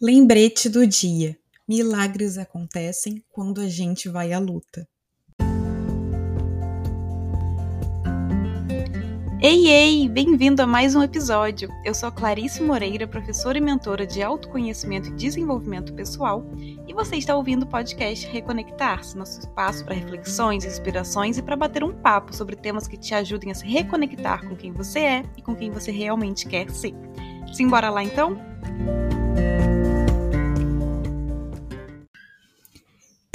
Lembrete do dia: milagres acontecem quando a gente vai à luta. Ei, ei! Bem-vindo a mais um episódio. Eu sou Clarice Moreira, professora e mentora de autoconhecimento e desenvolvimento pessoal, e você está ouvindo o podcast Reconectar-se, nosso espaço para reflexões, inspirações e para bater um papo sobre temas que te ajudem a se reconectar com quem você é e com quem você realmente quer ser. Simbora lá então?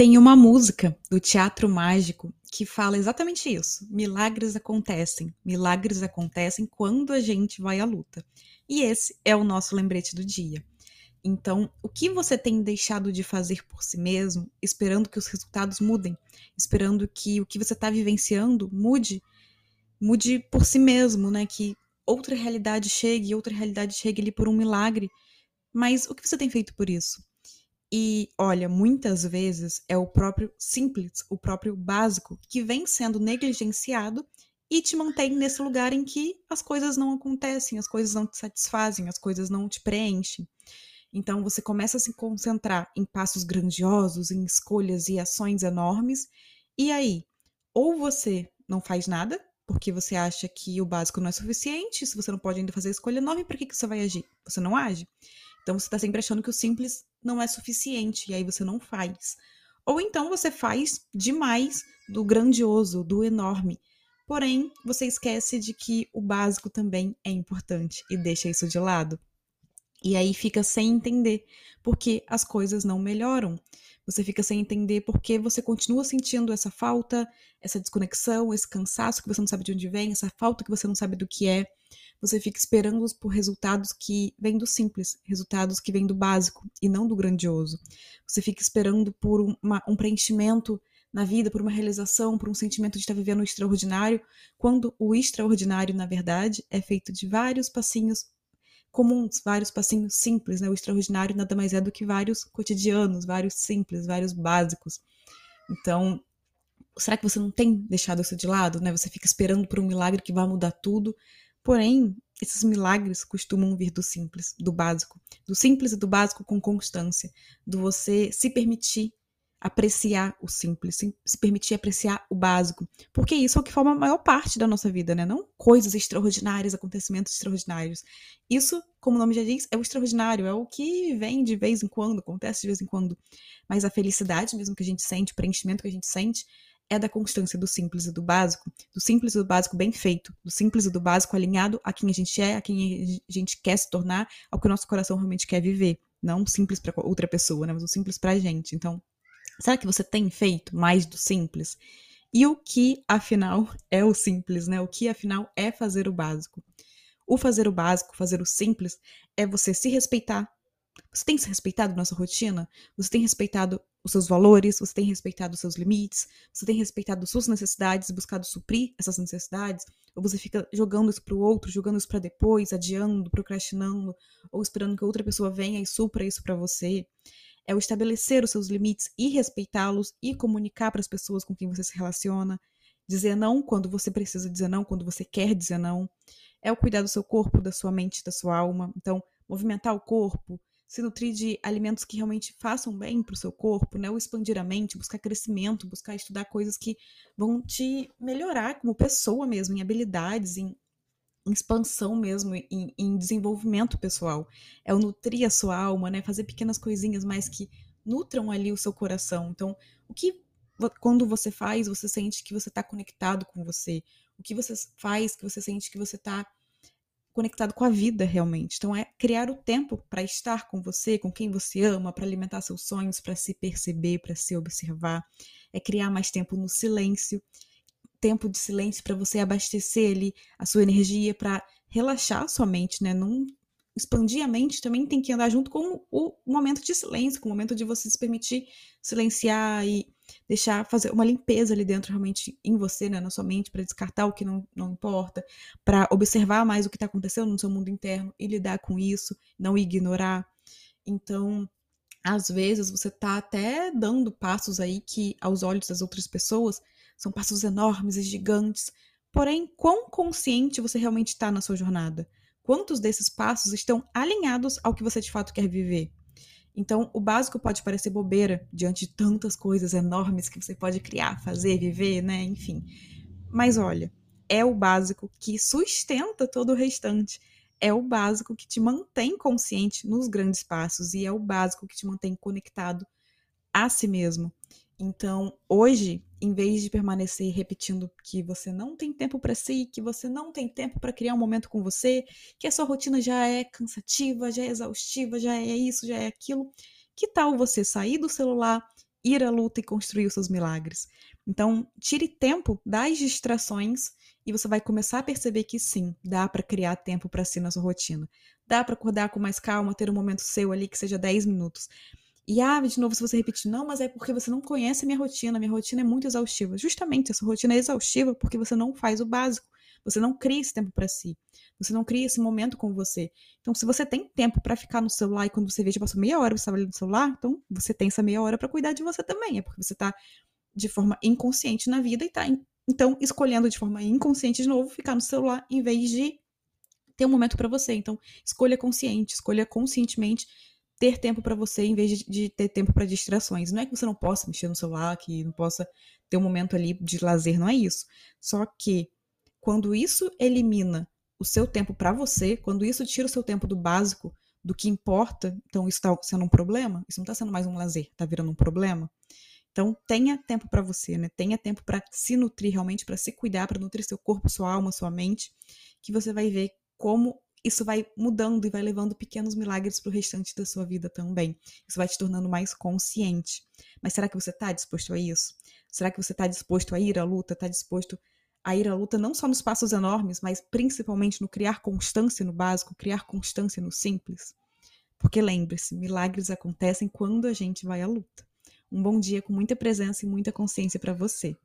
Tem uma música do Teatro Mágico que fala exatamente isso. Milagres acontecem. Milagres acontecem quando a gente vai à luta. E esse é o nosso lembrete do dia. Então, o que você tem deixado de fazer por si mesmo, esperando que os resultados mudem, esperando que o que você está vivenciando mude, mude por si mesmo, né? Que outra realidade chegue, outra realidade chegue ali por um milagre. Mas o que você tem feito por isso? E olha, muitas vezes é o próprio simples, o próprio básico, que vem sendo negligenciado e te mantém nesse lugar em que as coisas não acontecem, as coisas não te satisfazem, as coisas não te preenchem. Então você começa a se concentrar em passos grandiosos, em escolhas e ações enormes, e aí, ou você não faz nada, porque você acha que o básico não é suficiente, se você não pode ainda fazer a escolha enorme, por que, que você vai agir? Você não age. Então você está sempre achando que o simples não é suficiente e aí você não faz. Ou então você faz demais do grandioso, do enorme. Porém, você esquece de que o básico também é importante e deixa isso de lado. E aí fica sem entender porque as coisas não melhoram. Você fica sem entender porque você continua sentindo essa falta, essa desconexão, esse cansaço que você não sabe de onde vem, essa falta que você não sabe do que é você fica esperando por resultados que vêm do simples, resultados que vêm do básico e não do grandioso. Você fica esperando por uma, um preenchimento na vida, por uma realização, por um sentimento de estar vivendo o extraordinário, quando o extraordinário, na verdade, é feito de vários passinhos comuns, vários passinhos simples, né? O extraordinário nada mais é do que vários cotidianos, vários simples, vários básicos. Então, será que você não tem deixado isso de lado, né? Você fica esperando por um milagre que vai mudar tudo, Porém, esses milagres costumam vir do simples, do básico, do simples e do básico com constância, do você se permitir apreciar o simples, se permitir apreciar o básico, porque isso é o que forma a maior parte da nossa vida, né? Não coisas extraordinárias, acontecimentos extraordinários. Isso, como o nome já diz, é o extraordinário, é o que vem de vez em quando, acontece de vez em quando. Mas a felicidade mesmo que a gente sente, o preenchimento que a gente sente, é da constância do simples e do básico, do simples e do básico bem feito, do simples e do básico alinhado a quem a gente é, a quem a gente quer se tornar, ao que o nosso coração realmente quer viver. Não simples para outra pessoa, né? mas o simples para a gente. Então, será que você tem feito mais do simples? E o que, afinal, é o simples, né? O que, afinal, é fazer o básico? O fazer o básico, fazer o simples, é você se respeitar. Você tem se respeitado na sua rotina? Você tem respeitado os seus valores, você tem respeitado os seus limites, você tem respeitado suas necessidades e buscado suprir essas necessidades, ou você fica jogando isso para o outro, jogando isso para depois, adiando, procrastinando, ou esperando que outra pessoa venha e supra isso para você. É o estabelecer os seus limites e respeitá-los e comunicar para as pessoas com quem você se relaciona, dizer não quando você precisa dizer não, quando você quer dizer não. É o cuidar do seu corpo, da sua mente, da sua alma. Então, movimentar o corpo, se nutrir de alimentos que realmente façam bem para o seu corpo, né? Ou expandir a mente, buscar crescimento, buscar estudar coisas que vão te melhorar como pessoa mesmo, em habilidades, em, expansão mesmo, em, em, desenvolvimento pessoal. É o nutrir a sua alma, né? Fazer pequenas coisinhas, mas que nutram ali o seu coração. Então, o que quando você faz, você sente que você está conectado com você. O que você faz que você sente que você está conectado com a vida realmente. Então é criar o tempo para estar com você, com quem você ama, para alimentar seus sonhos, para se perceber, para se observar. É criar mais tempo no silêncio, tempo de silêncio para você abastecer ali a sua energia, para relaxar a sua mente, né? Não expandir a mente também tem que andar junto com o momento de silêncio, com o momento de você se permitir silenciar e deixar fazer uma limpeza ali dentro realmente em você, né, na sua mente, para descartar o que não, não importa, para observar mais o que está acontecendo no seu mundo interno e lidar com isso, não ignorar. Então, às vezes você está até dando passos aí que aos olhos das outras pessoas são passos enormes e gigantes. Porém, quão consciente você realmente está na sua jornada? Quantos desses passos estão alinhados ao que você de fato quer viver? Então, o básico pode parecer bobeira diante de tantas coisas enormes que você pode criar, fazer, viver, né? Enfim. Mas olha, é o básico que sustenta todo o restante. É o básico que te mantém consciente nos grandes passos e é o básico que te mantém conectado a si mesmo. Então, hoje, em vez de permanecer repetindo que você não tem tempo para si, que você não tem tempo para criar um momento com você, que a sua rotina já é cansativa, já é exaustiva, já é isso, já é aquilo, que tal você sair do celular, ir à luta e construir os seus milagres? Então, tire tempo das distrações e você vai começar a perceber que sim, dá para criar tempo para si na sua rotina. Dá para acordar com mais calma, ter um momento seu ali que seja 10 minutos. E ah, de novo, se você repetir, não, mas é porque você não conhece a minha rotina, minha rotina é muito exaustiva. Justamente, essa rotina é exaustiva porque você não faz o básico. Você não cria esse tempo para si. Você não cria esse momento com você. Então, se você tem tempo para ficar no celular e quando você vê, já passou meia hora você estava ali no celular, então você tem essa meia hora para cuidar de você também. É porque você está de forma inconsciente na vida e está, então, escolhendo de forma inconsciente de novo ficar no celular em vez de ter um momento para você. Então, escolha consciente, escolha conscientemente ter tempo para você em vez de, de ter tempo para distrações. Não é que você não possa mexer no celular, que não possa ter um momento ali de lazer, não é isso. Só que quando isso elimina o seu tempo para você, quando isso tira o seu tempo do básico, do que importa, então isso está sendo um problema, isso não está sendo mais um lazer, está virando um problema. Então tenha tempo para você, né? Tenha tempo para se nutrir realmente, para se cuidar, para nutrir seu corpo, sua alma, sua mente, que você vai ver como isso vai mudando e vai levando pequenos milagres para o restante da sua vida também. Isso vai te tornando mais consciente. Mas será que você está disposto a isso? Será que você está disposto a ir à luta? Está disposto a ir à luta não só nos passos enormes, mas principalmente no criar constância no básico, criar constância no simples? Porque lembre-se, milagres acontecem quando a gente vai à luta. Um bom dia com muita presença e muita consciência para você.